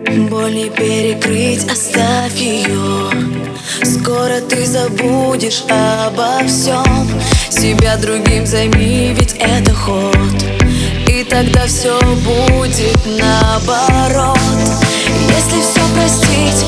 Боль не перекрыть, оставь ее Скоро ты забудешь обо всем Себя другим займи, ведь это ход. И тогда все будет наоборот. Если все простить,